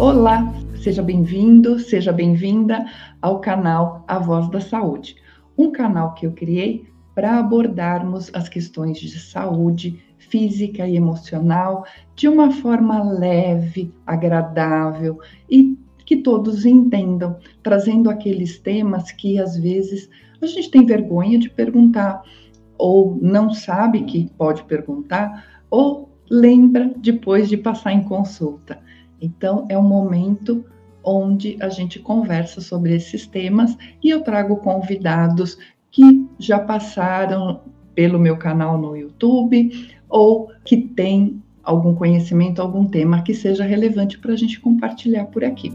Olá, seja bem-vindo, seja bem-vinda ao canal A Voz da Saúde, um canal que eu criei para abordarmos as questões de saúde física e emocional de uma forma leve, agradável e que todos entendam, trazendo aqueles temas que às vezes a gente tem vergonha de perguntar, ou não sabe que pode perguntar, ou lembra depois de passar em consulta. Então, é um momento onde a gente conversa sobre esses temas e eu trago convidados que já passaram pelo meu canal no YouTube ou que têm algum conhecimento, algum tema que seja relevante para a gente compartilhar por aqui.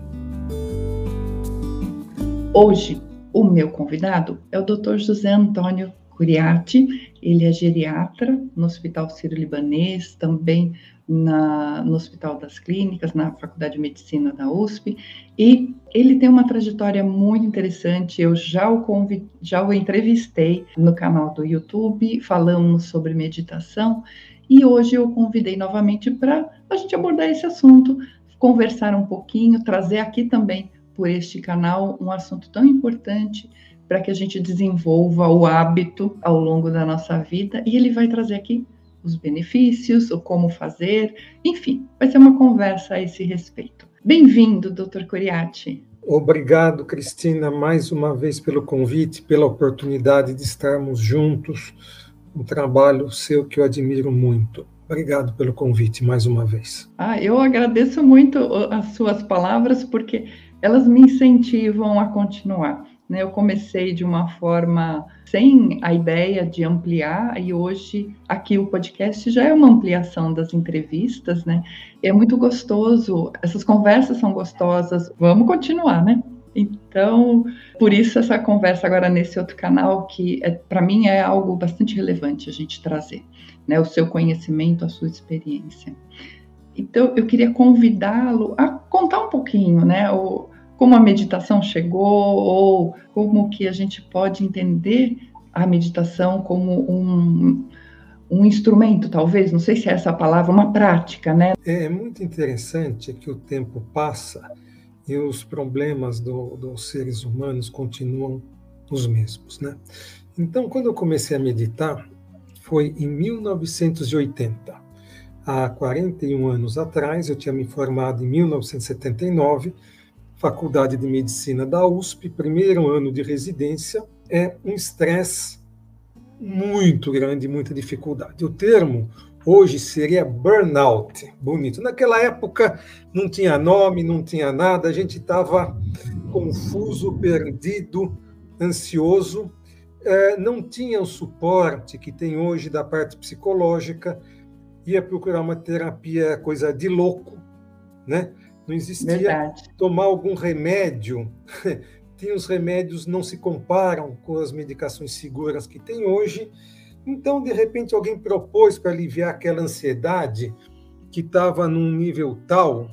Hoje, o meu convidado é o Dr. José Antônio Curiati, ele é geriatra no Hospital Sírio-Libanês, também na, no Hospital das Clínicas, na Faculdade de Medicina da USP, e ele tem uma trajetória muito interessante. Eu já o, convid, já o entrevistei no canal do YouTube, falamos sobre meditação, e hoje eu convidei novamente para a gente abordar esse assunto, conversar um pouquinho, trazer aqui também por este canal um assunto tão importante para que a gente desenvolva o hábito ao longo da nossa vida. E ele vai trazer aqui os benefícios, o como fazer, enfim, vai ser uma conversa a esse respeito. Bem-vindo, Dr. Coriati. Obrigado, Cristina, mais uma vez pelo convite, pela oportunidade de estarmos juntos. Um trabalho seu que eu admiro muito. Obrigado pelo convite mais uma vez. Ah, eu agradeço muito as suas palavras, porque elas me incentivam a continuar. Né? Eu comecei de uma forma sem a ideia de ampliar, e hoje aqui o podcast já é uma ampliação das entrevistas, né? É muito gostoso, essas conversas são gostosas, vamos continuar, né? Então, por isso essa conversa agora nesse outro canal, que é, para mim é algo bastante relevante a gente trazer, né? O seu conhecimento, a sua experiência. Então, eu queria convidá-lo a contar um pouquinho, né? O, como a meditação chegou ou como que a gente pode entender a meditação como um, um instrumento, talvez, não sei se é essa a palavra, uma prática, né? É, é muito interessante que o tempo passa e os problemas do, dos seres humanos continuam os mesmos, né? Então, quando eu comecei a meditar, foi em 1980. Há 41 anos atrás, eu tinha me formado em 1979 Faculdade de Medicina da USP, primeiro ano de residência, é um estresse muito grande, muita dificuldade. O termo hoje seria burnout, bonito. Naquela época não tinha nome, não tinha nada, a gente estava confuso, perdido, ansioso, é, não tinha o suporte que tem hoje da parte psicológica, ia procurar uma terapia coisa de louco, né? Não existia Verdade. tomar algum remédio. Tem os remédios não se comparam com as medicações seguras que tem hoje. Então, de repente, alguém propôs para aliviar aquela ansiedade que estava num nível tal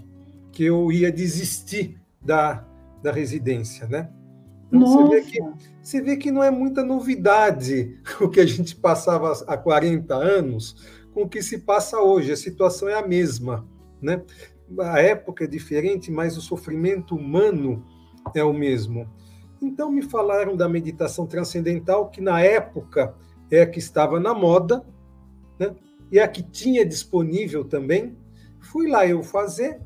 que eu ia desistir da, da residência, né? Então, você vê, que, você vê que não é muita novidade o que a gente passava há 40 anos com o que se passa hoje. A situação é a mesma, né? A época é diferente, mas o sofrimento humano é o mesmo. Então me falaram da meditação transcendental, que na época é a que estava na moda, né? e a que tinha disponível também. Fui lá eu fazer,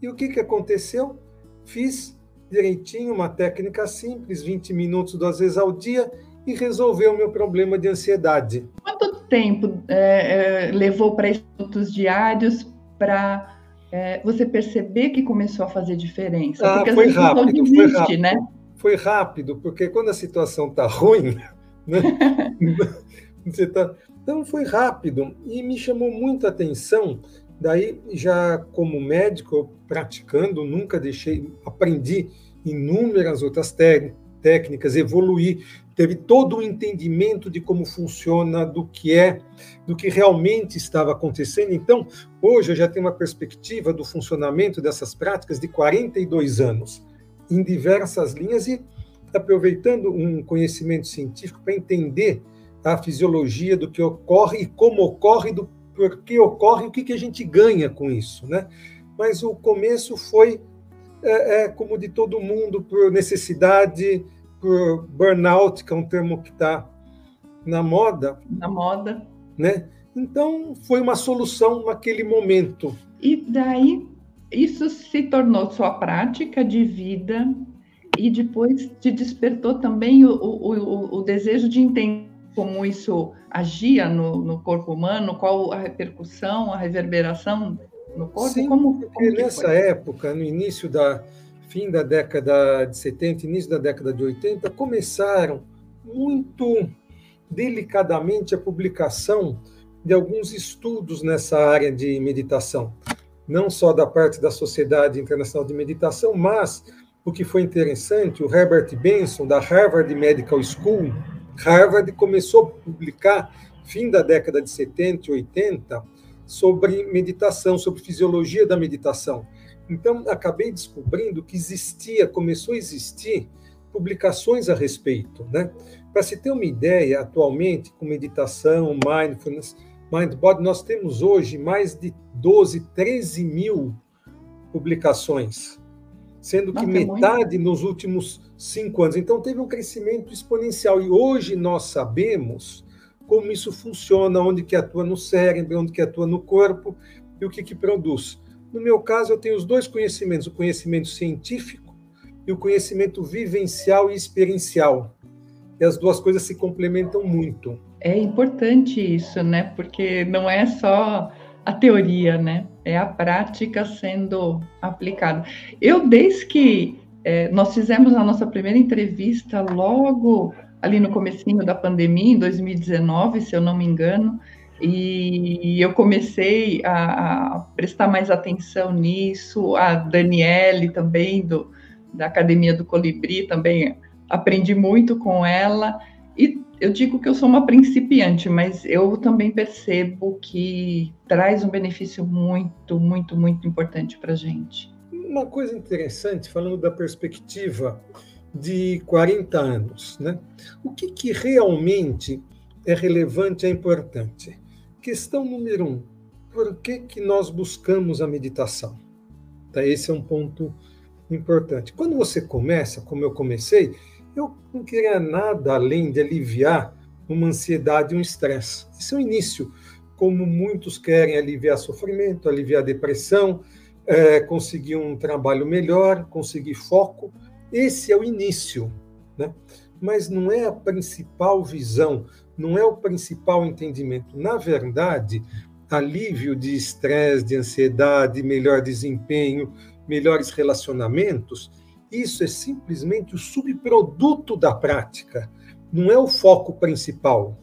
e o que, que aconteceu? Fiz direitinho, uma técnica simples, 20 minutos duas vezes ao dia, e resolveu o meu problema de ansiedade. Quanto tempo é, é, levou para estudos diários para é, você perceber que começou a fazer diferença. Ah, porque foi às rápido, desiste, foi rápido, né? Foi rápido, porque quando a situação está ruim, né? você tá... Então foi rápido e me chamou muita atenção. Daí, já como médico, praticando, nunca deixei, aprendi inúmeras outras técnicas, evoluí teve todo o entendimento de como funciona, do que é, do que realmente estava acontecendo. Então, hoje eu já tenho uma perspectiva do funcionamento dessas práticas de 42 anos, em diversas linhas e aproveitando um conhecimento científico para entender a fisiologia do que ocorre e como ocorre, do por que ocorre o que, que a gente ganha com isso, né? Mas o começo foi é, é como de todo mundo, por necessidade, por burnout, que é um termo que está na moda. Na moda. Né? Então, foi uma solução naquele momento. E daí, isso se tornou sua prática de vida e depois te despertou também o, o, o, o desejo de entender como isso agia no, no, corpo humano, qual a repercussão, a reverberação no corpo? Sim, como, porque como nessa foi? época, no início da fim da década de 70, início da década de 80, começaram muito delicadamente a publicação de alguns estudos nessa área de meditação, não só da parte da Sociedade Internacional de Meditação, mas o que foi interessante, o Herbert Benson, da Harvard Medical School, Harvard começou a publicar, fim da década de 70 e 80, sobre meditação, sobre fisiologia da meditação. Então, acabei descobrindo que existia, começou a existir publicações a respeito. Né? Para se ter uma ideia, atualmente, com meditação, mindfulness, mind body, nós temos hoje mais de 12, 13 mil publicações sendo que metade nos últimos cinco anos. Então, teve um crescimento exponencial. E hoje nós sabemos como isso funciona, onde que atua no cérebro, onde que atua no corpo e o que, que produz. No meu caso, eu tenho os dois conhecimentos, o conhecimento científico e o conhecimento vivencial e experiencial. E as duas coisas se complementam muito. É importante isso, né? Porque não é só a teoria, né? É a prática sendo aplicada. Eu, desde que é, nós fizemos a nossa primeira entrevista logo ali no comecinho da pandemia, em 2019, se eu não me engano, e eu comecei a, a prestar mais atenção nisso, a Daniele também, do, da Academia do Colibri, também aprendi muito com ela, e eu digo que eu sou uma principiante, mas eu também percebo que traz um benefício muito, muito, muito importante para a gente. Uma coisa interessante, falando da perspectiva de 40 anos, né? O que, que realmente é relevante é importante? Questão número um: por que, que nós buscamos a meditação? Tá, esse é um ponto importante. Quando você começa, como eu comecei, eu não queria nada além de aliviar uma ansiedade e um estresse. Esse é o início. Como muitos querem aliviar sofrimento, aliviar depressão, é, conseguir um trabalho melhor, conseguir foco. Esse é o início. Né? Mas não é a principal visão, não é o principal entendimento. Na verdade, alívio de estresse, de ansiedade, melhor desempenho, melhores relacionamentos isso é simplesmente o subproduto da prática, não é o foco principal.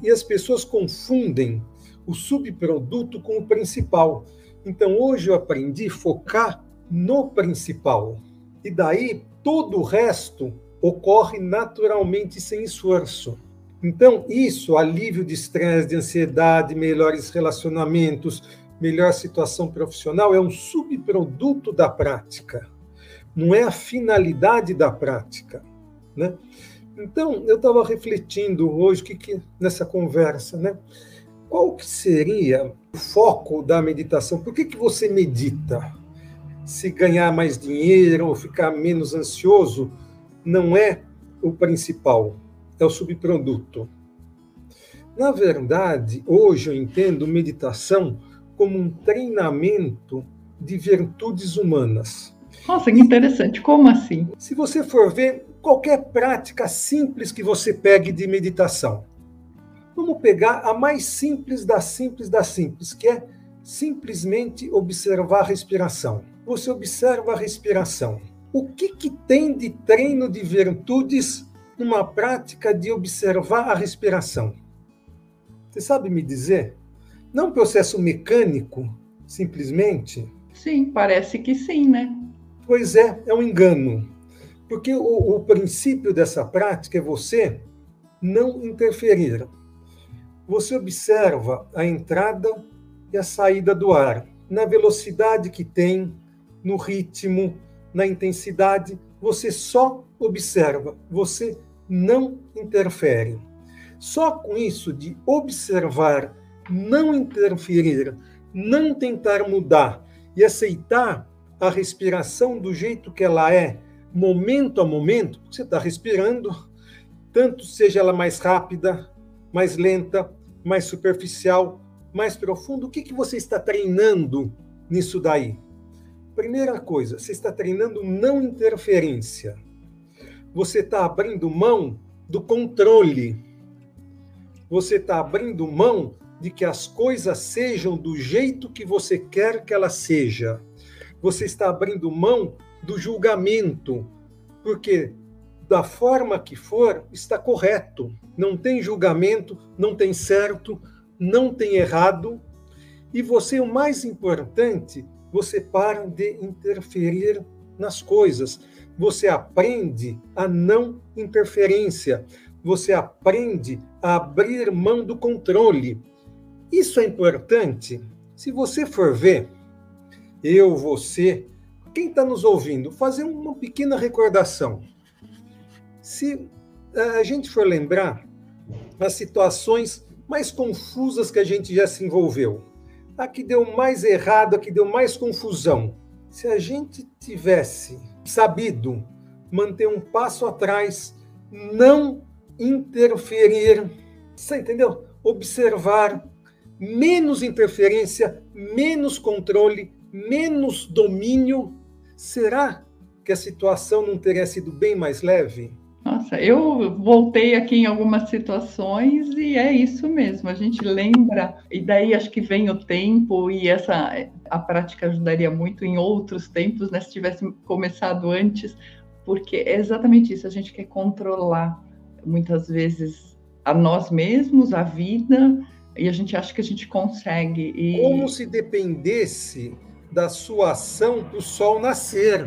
E as pessoas confundem o subproduto com o principal. Então, hoje eu aprendi a focar no principal. E daí, todo o resto ocorre naturalmente sem esforço. Então, isso, alívio de estresse, de ansiedade, melhores relacionamentos, melhor situação profissional, é um subproduto da prática não é a finalidade da prática. Né? Então, eu estava refletindo hoje que, que, nessa conversa, né? qual que seria o foco da meditação? Por que, que você medita? Se ganhar mais dinheiro ou ficar menos ansioso, não é o principal, é o subproduto. Na verdade, hoje eu entendo meditação como um treinamento de virtudes humanas. Nossa, que interessante. Como assim? Se você for ver qualquer prática simples que você pegue de meditação, vamos pegar a mais simples da simples da simples, que é simplesmente observar a respiração. Você observa a respiração. O que, que tem de treino de virtudes numa prática de observar a respiração? Você sabe me dizer? Não um processo mecânico, simplesmente? Sim, parece que sim, né? Pois é, é um engano. Porque o, o princípio dessa prática é você não interferir. Você observa a entrada e a saída do ar, na velocidade que tem, no ritmo, na intensidade, você só observa, você não interfere. Só com isso de observar, não interferir, não tentar mudar e aceitar a respiração do jeito que ela é, momento a momento, você está respirando, tanto seja ela mais rápida, mais lenta, mais superficial, mais profundo, o que, que você está treinando nisso daí? Primeira coisa, você está treinando não interferência. Você está abrindo mão do controle. Você está abrindo mão de que as coisas sejam do jeito que você quer que ela seja. Você está abrindo mão do julgamento, porque da forma que for está correto. Não tem julgamento, não tem certo, não tem errado. E você, o mais importante, você para de interferir nas coisas. Você aprende a não interferência. Você aprende a abrir mão do controle. Isso é importante. Se você for ver, eu, você, quem está nos ouvindo, fazer uma pequena recordação. Se eh, a gente for lembrar as situações mais confusas que a gente já se envolveu, a que deu mais errado, a que deu mais confusão. Se a gente tivesse sabido manter um passo atrás, não interferir, você entendeu? Observar, menos interferência, menos controle, menos domínio, será que a situação não teria sido bem mais leve? Nossa, eu voltei aqui em algumas situações e é isso mesmo. A gente lembra e daí acho que vem o tempo e essa a prática ajudaria muito em outros tempos, né? Se tivesse começado antes, porque é exatamente isso. A gente quer controlar muitas vezes a nós mesmos, a vida, e a gente acha que a gente consegue. E... Como se dependesse da sua ação para o sol nascer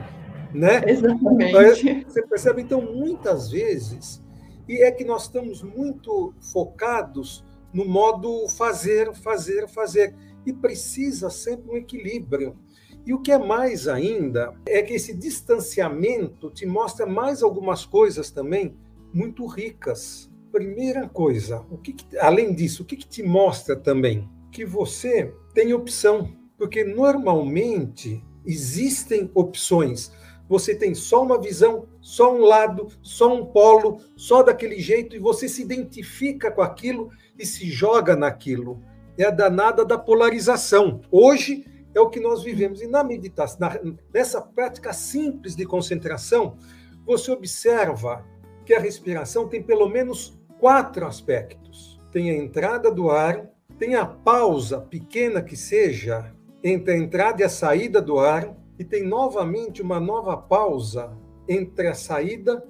né? Exatamente. Você percebe, então, muitas vezes, e é que nós estamos muito focados no modo fazer, fazer, fazer, e precisa sempre um equilíbrio. E o que é mais ainda é que esse distanciamento te mostra mais algumas coisas também muito ricas. Primeira coisa, o que, que além disso, o que, que te mostra também? Que você tem opção, porque normalmente existem opções você tem só uma visão, só um lado, só um polo, só daquele jeito, e você se identifica com aquilo e se joga naquilo. É a danada da polarização. Hoje é o que nós vivemos. E na meditação, na, nessa prática simples de concentração, você observa que a respiração tem pelo menos quatro aspectos: tem a entrada do ar, tem a pausa, pequena que seja, entre a entrada e a saída do ar e tem novamente uma nova pausa entre a saída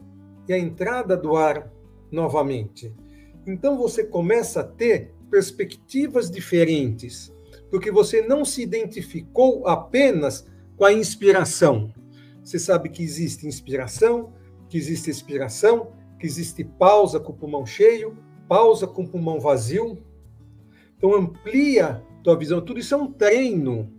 e a entrada do ar novamente. Então você começa a ter perspectivas diferentes, porque você não se identificou apenas com a inspiração. Você sabe que existe inspiração, que existe expiração, que existe pausa com o pulmão cheio, pausa com o pulmão vazio. Então amplia tua visão. Tudo isso é um treino,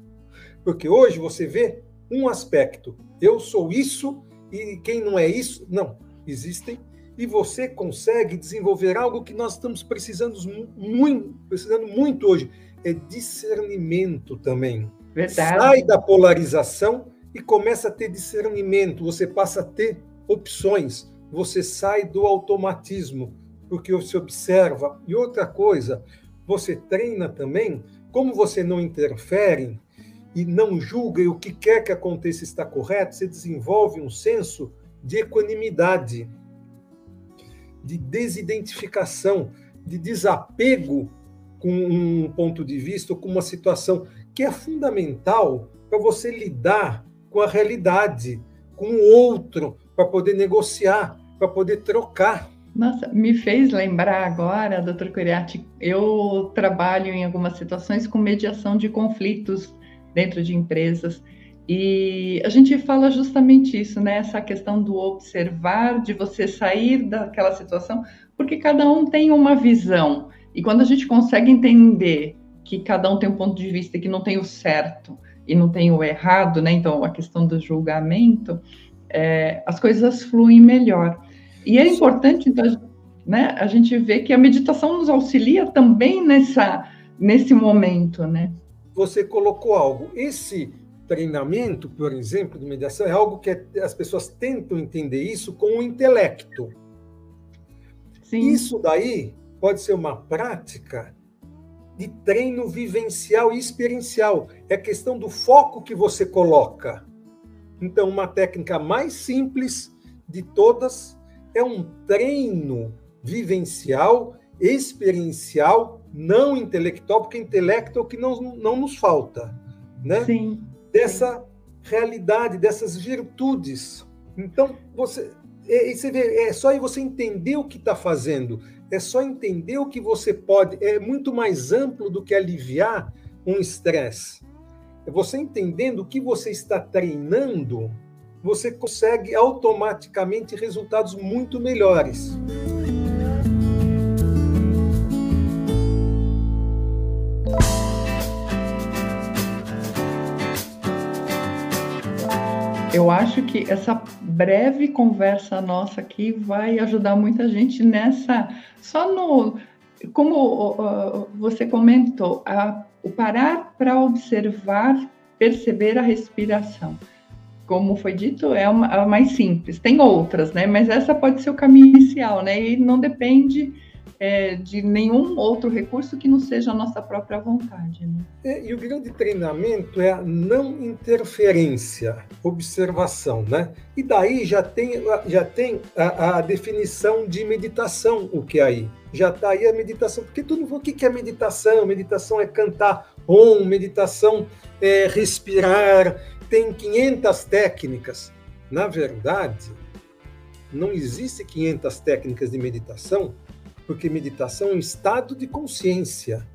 porque hoje você vê um aspecto. Eu sou isso e quem não é isso, não. Existem e você consegue desenvolver algo que nós estamos precisando muito, precisando muito hoje, é discernimento também. Verdade. Sai da polarização e começa a ter discernimento, você passa a ter opções, você sai do automatismo, porque você observa. E outra coisa, você treina também, como você não interfere, e não julga e o que quer que aconteça está correto, você desenvolve um senso de equanimidade, de desidentificação, de desapego com um ponto de vista com uma situação que é fundamental para você lidar com a realidade, com o outro, para poder negociar, para poder trocar. Nossa, me fez lembrar agora, doutor Curiati, eu trabalho em algumas situações com mediação de conflitos dentro de empresas. E a gente fala justamente isso, né? Essa questão do observar, de você sair daquela situação, porque cada um tem uma visão. E quando a gente consegue entender que cada um tem um ponto de vista que não tem o certo e não tem o errado, né? Então, a questão do julgamento, é, as coisas fluem melhor. E é importante, então, né, a gente ver que a meditação nos auxilia também nessa, nesse momento, né? Você colocou algo. Esse treinamento, por exemplo, de mediação é algo que as pessoas tentam entender isso com o intelecto. Sim. Isso daí pode ser uma prática de treino vivencial e experiencial. É a questão do foco que você coloca. Então, uma técnica mais simples de todas é um treino vivencial, experiencial, não intelectual, porque intelecto é o que não, não nos falta, né? Sim. Dessa realidade, dessas virtudes. Então, você, é, você vê, é só você entender o que está fazendo, é só entender o que você pode, é muito mais amplo do que aliviar um estresse. É você entendendo o que você está treinando, você consegue automaticamente resultados muito melhores. Eu acho que essa breve conversa nossa aqui vai ajudar muita gente nessa. Só no. Como uh, você comentou, a, o parar para observar, perceber a respiração. Como foi dito, é uma, a mais simples. Tem outras, né? Mas essa pode ser o caminho inicial, né? E não depende é, de nenhum outro recurso que não seja a nossa própria vontade. Né? É, e o grande treinamento é a não interferência, observação, né? E daí já tem, já tem a, a definição de meditação, o que é aí. Já está aí a meditação, porque tudo o que é meditação? Meditação é cantar om, meditação é respirar, tem 500 técnicas. Na verdade, não existe 500 técnicas de meditação, porque meditação é um estado de consciência.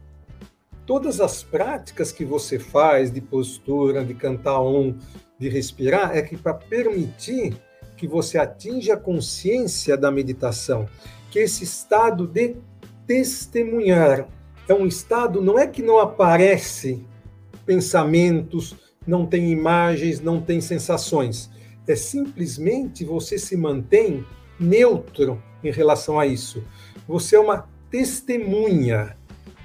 Todas as práticas que você faz de postura, de cantar um, de respirar, é que para permitir que você atinja a consciência da meditação, que esse estado de testemunhar é um estado não é que não aparece pensamentos, não tem imagens, não tem sensações. É simplesmente você se mantém neutro em relação a isso. Você é uma testemunha.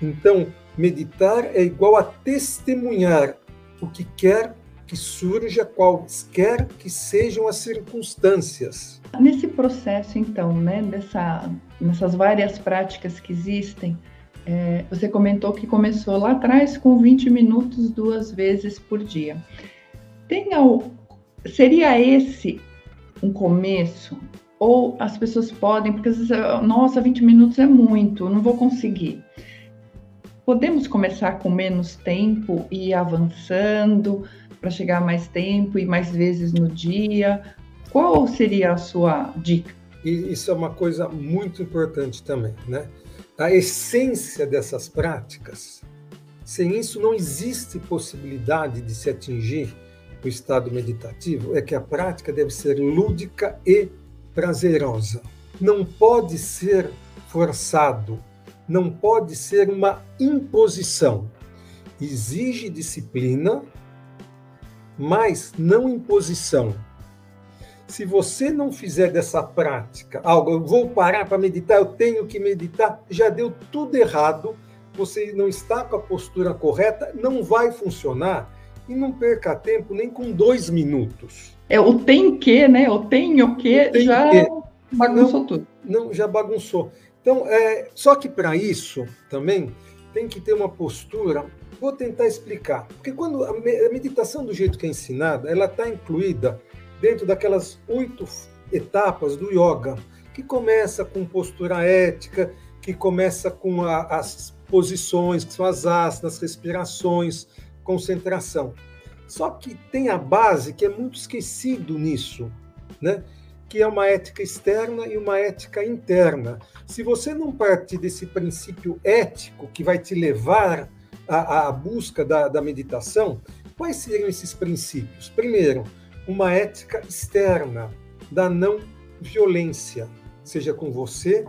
Então, meditar é igual a testemunhar o que quer que surja, quaisquer que sejam as circunstâncias. Nesse processo, então, né, dessa, nessas várias práticas que existem, é, você comentou que começou lá atrás com 20 minutos duas vezes por dia. Tem ao, seria esse um começo ou as pessoas podem, porque às vezes, nossa, 20 minutos é muito, não vou conseguir. Podemos começar com menos tempo e ir avançando para chegar mais tempo e mais vezes no dia. Qual seria a sua dica? Isso é uma coisa muito importante também, né? A essência dessas práticas, sem isso não existe possibilidade de se atingir o estado meditativo, é que a prática deve ser lúdica e prazerosa. Não pode ser forçado, não pode ser uma imposição. Exige disciplina, mas não imposição. Se você não fizer dessa prática algo, eu vou parar para meditar, eu tenho que meditar, já deu tudo errado, você não está com a postura correta, não vai funcionar e não perca tempo nem com dois minutos. É o tem que, né? O tem o que tem já que. bagunçou não, tudo. Não, já bagunçou. Então, é, só que para isso também tem que ter uma postura. Vou tentar explicar. Porque quando a meditação do jeito que é ensinada, ela está incluída dentro daquelas oito etapas do yoga, que começa com postura ética, que começa com a, as posições, que são as asanas, respirações, concentração. Só que tem a base que é muito esquecido nisso, né? que é uma ética externa e uma ética interna. Se você não partir desse princípio ético que vai te levar à, à busca da, da meditação, quais seriam esses princípios? Primeiro, uma ética externa da não violência, seja com você,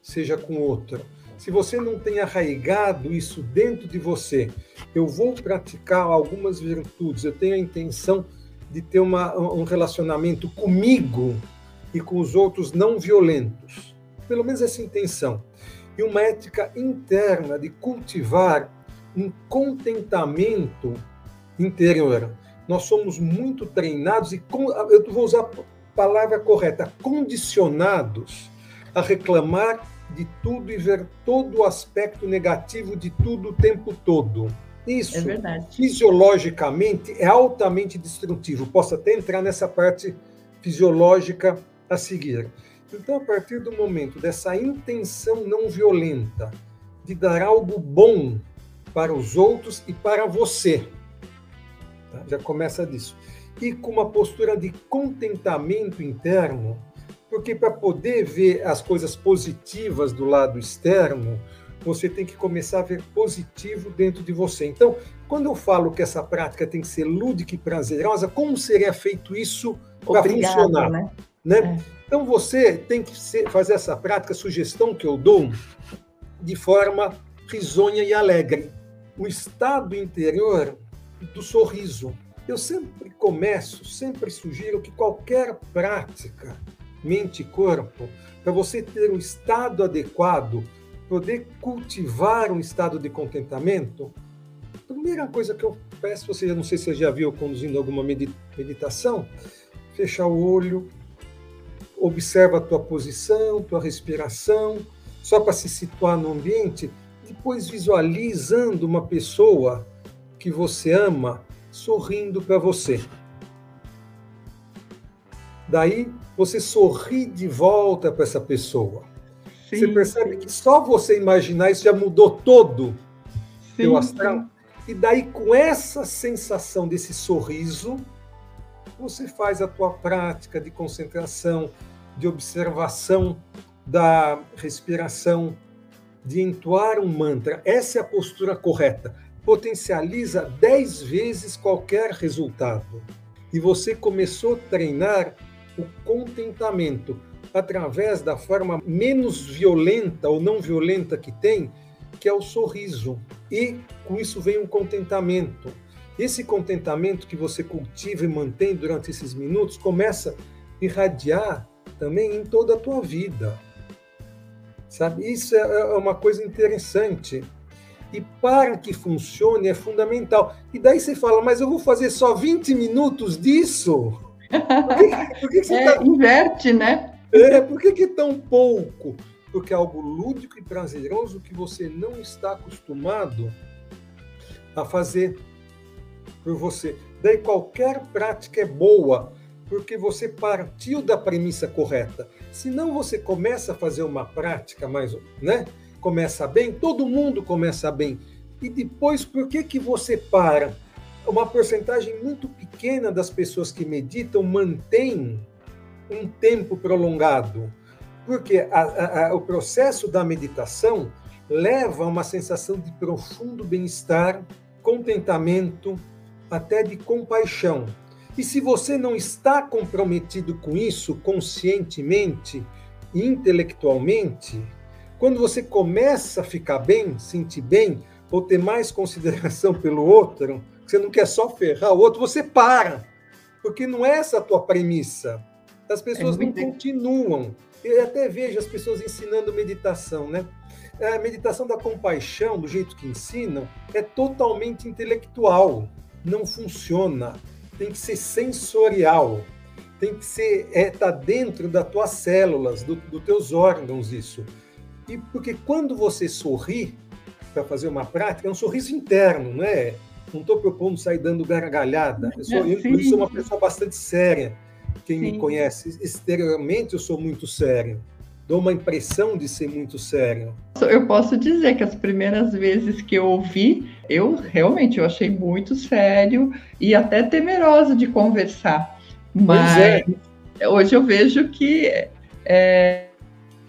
seja com outro. Se você não tem arraigado isso dentro de você, eu vou praticar algumas virtudes, eu tenho a intenção de ter uma, um relacionamento comigo e com os outros não violentos. Pelo menos essa intenção. E uma ética interna de cultivar um contentamento interior. nós somos muito treinados e eu vou usar a palavra correta, condicionados a reclamar de tudo e ver todo o aspecto negativo de tudo o tempo todo. Isso, é fisiologicamente, é altamente destrutivo. Posso até entrar nessa parte fisiológica a seguir. Então, a partir do momento dessa intenção não violenta de dar algo bom para os outros e para você, tá? já começa disso. E com uma postura de contentamento interno, porque para poder ver as coisas positivas do lado externo, você tem que começar a ver positivo dentro de você. Então, quando eu falo que essa prática tem que ser lúdica e prazerosa, como seria feito isso para funcionar? Né? né? É. Então, você tem que ser, fazer essa prática, sugestão que eu dou, de forma risonha e alegre. O estado interior do sorriso. Eu sempre começo, sempre sugiro que qualquer prática, mente e corpo, para você ter um estado adequado, poder cultivar um estado de contentamento, a primeira coisa que eu peço, você não sei se você já viu conduzindo alguma meditação, fechar o olho, observa a tua posição, tua respiração, só para se situar no ambiente, depois visualizando uma pessoa que você ama sorrindo para você. Daí você sorri de volta para essa pessoa. Sim, você percebe que só você imaginar isso já mudou todo o astral. E daí, com essa sensação desse sorriso, você faz a tua prática de concentração, de observação da respiração, de entoar um mantra. Essa é a postura correta. Potencializa dez vezes qualquer resultado. E você começou a treinar o contentamento através da forma menos violenta ou não violenta que tem, que é o sorriso. E com isso vem um contentamento. Esse contentamento que você cultiva e mantém durante esses minutos começa a irradiar também em toda a tua vida. Sabe? Isso é, é uma coisa interessante. E para que funcione é fundamental. E daí você fala, mas eu vou fazer só 20 minutos disso? Por que, por que é, tá... Inverte, né? É, por que, que é tão pouco? Porque é algo lúdico e prazeroso que você não está acostumado a fazer por você. Daí qualquer prática é boa, porque você partiu da premissa correta. Se não você começa a fazer uma prática mais, né? Começa bem, todo mundo começa bem. E depois, por que que você para? Uma porcentagem muito pequena das pessoas que meditam mantém um tempo prolongado, porque a, a, a, o processo da meditação leva a uma sensação de profundo bem-estar, contentamento, até de compaixão. E se você não está comprometido com isso conscientemente e intelectualmente, quando você começa a ficar bem, sentir bem, ou ter mais consideração pelo outro, você não quer só ferrar o outro, você para. Porque não é essa a tua premissa. As pessoas é não continuam. Eu até vejo as pessoas ensinando meditação, né? A meditação da compaixão, do jeito que ensinam, é totalmente intelectual. Não funciona. Tem que ser sensorial. Tem que ser é tá dentro das tuas células, do, dos teus órgãos isso. E porque quando você sorri para fazer uma prática, é um sorriso interno, não é? Não estou propondo sair dando gargalhada. Eu sou, eu, eu sou uma pessoa bastante séria quem Sim. me conhece, exteriormente eu sou muito sério. Dou uma impressão de ser muito sério. Eu posso dizer que as primeiras vezes que eu ouvi, eu realmente eu achei muito sério e até temerosa de conversar. Mas é. hoje eu vejo que é,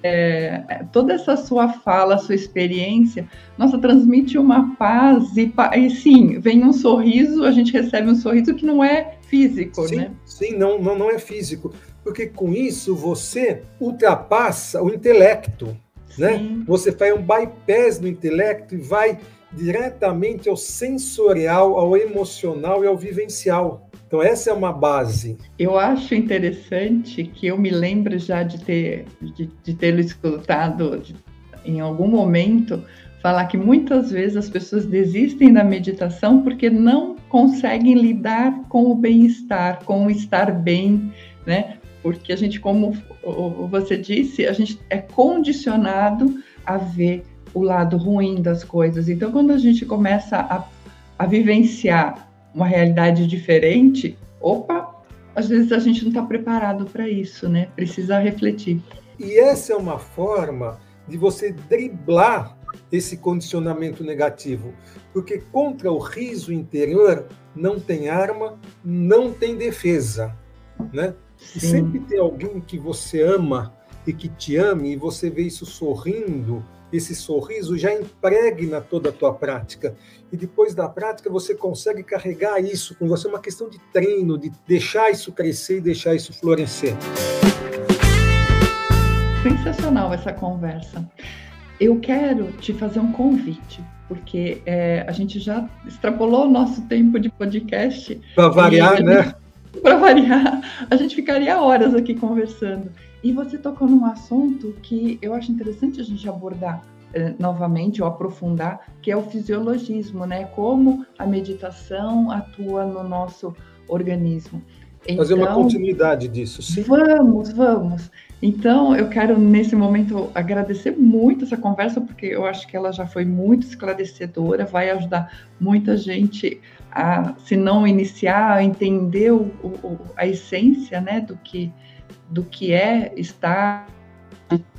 é, toda essa sua fala, sua experiência, nossa, transmite uma paz e, e, sim, vem um sorriso, a gente recebe um sorriso que não é físico, sim, né? Sim, não, não, não é físico, porque com isso você ultrapassa o intelecto, né? sim. né? Você faz um bypass no intelecto e vai diretamente ao sensorial, ao emocional e ao vivencial. Então, essa é uma base. Eu acho interessante que eu me lembro já de ter, de, de tê-lo escutado em algum momento falar que muitas vezes as pessoas desistem da meditação porque não conseguem lidar com o bem-estar, com o estar bem, né? Porque a gente, como você disse, a gente é condicionado a ver o lado ruim das coisas. Então, quando a gente começa a, a vivenciar uma realidade diferente, opa, às vezes a gente não está preparado para isso, né? Precisa refletir. E essa é uma forma de você driblar esse condicionamento negativo, porque contra o riso interior não tem arma, não tem defesa, né? E sempre tem alguém que você ama e que te ame e você vê isso sorrindo, esse sorriso já impregna toda a tua prática. E depois da prática você consegue carregar isso com você, é uma questão de treino, de deixar isso crescer e deixar isso florescer. Sensacional essa conversa. Eu quero te fazer um convite, porque é, a gente já extrapolou o nosso tempo de podcast. Para variar, né? Para variar, a gente ficaria horas aqui conversando. E você tocou num assunto que eu acho interessante a gente abordar eh, novamente ou aprofundar, que é o fisiologismo, né? Como a meditação atua no nosso organismo. Fazer uma então, continuidade disso, sim. Vamos, vamos. Então, eu quero, nesse momento, agradecer muito essa conversa, porque eu acho que ela já foi muito esclarecedora, vai ajudar muita gente a, se não iniciar, a entender o, o, a essência né, do, que, do que é estar,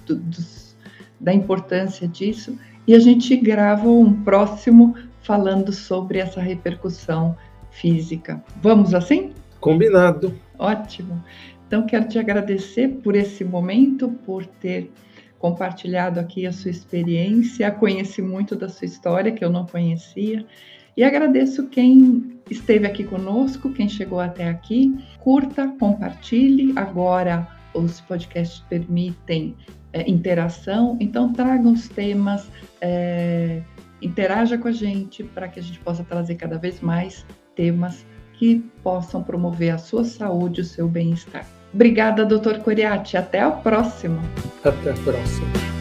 do, dos, da importância disso. E a gente grava um próximo falando sobre essa repercussão física. Vamos assim? Combinado. Ótimo. Então, quero te agradecer por esse momento, por ter compartilhado aqui a sua experiência, conheci muito da sua história que eu não conhecia. E agradeço quem esteve aqui conosco, quem chegou até aqui. Curta, compartilhe. Agora os podcasts permitem é, interação, então traga os temas, é, interaja com a gente para que a gente possa trazer cada vez mais temas que possam promover a sua saúde, o seu bem-estar. Obrigada, doutor Coriati. Até a próxima. Até a próxima.